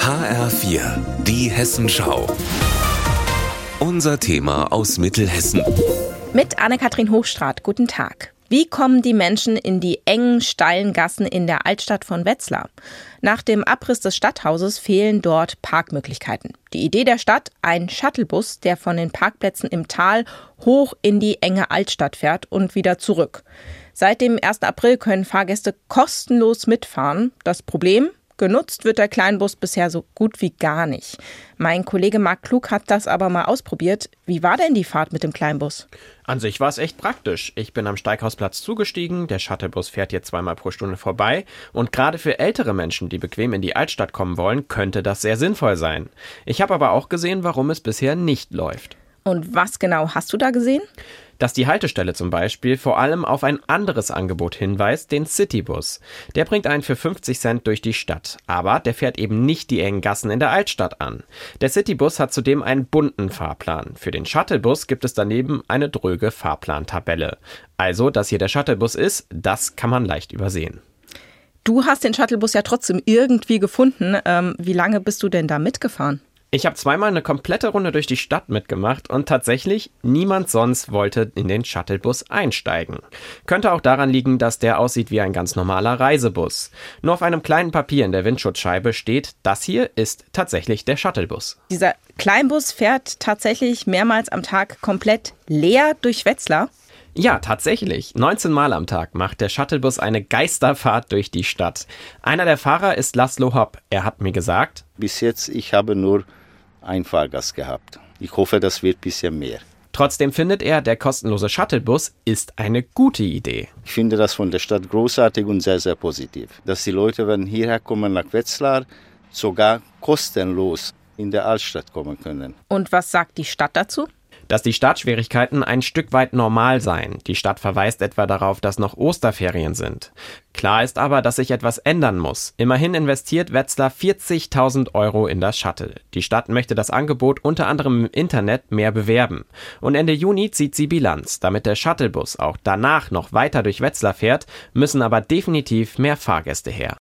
HR4, die Hessenschau. Unser Thema aus Mittelhessen. Mit Anne-Kathrin Hochstrat, guten Tag. Wie kommen die Menschen in die engen, steilen Gassen in der Altstadt von Wetzlar? Nach dem Abriss des Stadthauses fehlen dort Parkmöglichkeiten. Die Idee der Stadt, ein Shuttlebus, der von den Parkplätzen im Tal hoch in die enge Altstadt fährt und wieder zurück. Seit dem 1. April können Fahrgäste kostenlos mitfahren. Das Problem, Genutzt wird der Kleinbus bisher so gut wie gar nicht. Mein Kollege Marc Klug hat das aber mal ausprobiert. Wie war denn die Fahrt mit dem Kleinbus? An sich war es echt praktisch. Ich bin am Steighausplatz zugestiegen, der Shuttlebus fährt hier zweimal pro Stunde vorbei und gerade für ältere Menschen, die bequem in die Altstadt kommen wollen, könnte das sehr sinnvoll sein. Ich habe aber auch gesehen, warum es bisher nicht läuft. Und was genau hast du da gesehen? dass die Haltestelle zum Beispiel vor allem auf ein anderes Angebot hinweist, den Citybus. Der bringt einen für 50 Cent durch die Stadt, aber der fährt eben nicht die engen Gassen in der Altstadt an. Der Citybus hat zudem einen bunten Fahrplan. Für den Shuttlebus gibt es daneben eine dröge Fahrplantabelle. Also, dass hier der Shuttlebus ist, das kann man leicht übersehen. Du hast den Shuttlebus ja trotzdem irgendwie gefunden. Ähm, wie lange bist du denn da mitgefahren? Ich habe zweimal eine komplette Runde durch die Stadt mitgemacht und tatsächlich niemand sonst wollte in den Shuttlebus einsteigen. Könnte auch daran liegen, dass der aussieht wie ein ganz normaler Reisebus. Nur auf einem kleinen Papier in der Windschutzscheibe steht, das hier ist tatsächlich der Shuttlebus. Dieser Kleinbus fährt tatsächlich mehrmals am Tag komplett leer durch Wetzlar. Ja, tatsächlich. 19 Mal am Tag macht der Shuttlebus eine Geisterfahrt durch die Stadt. Einer der Fahrer ist Laszlo Hopp. Er hat mir gesagt, bis jetzt ich habe nur ein Fahrgast gehabt. Ich hoffe, das wird ein bisschen mehr. Trotzdem findet er, der kostenlose Shuttlebus ist eine gute Idee. Ich finde das von der Stadt großartig und sehr, sehr positiv. Dass die Leute, wenn hierher kommen nach Wetzlar, sogar kostenlos in der Altstadt kommen können. Und was sagt die Stadt dazu? Dass die Startschwierigkeiten ein Stück weit normal seien. Die Stadt verweist etwa darauf, dass noch Osterferien sind. Klar ist aber, dass sich etwas ändern muss. Immerhin investiert Wetzlar 40.000 Euro in das Shuttle. Die Stadt möchte das Angebot unter anderem im Internet mehr bewerben. Und Ende Juni zieht sie Bilanz. Damit der Shuttlebus auch danach noch weiter durch Wetzlar fährt, müssen aber definitiv mehr Fahrgäste her.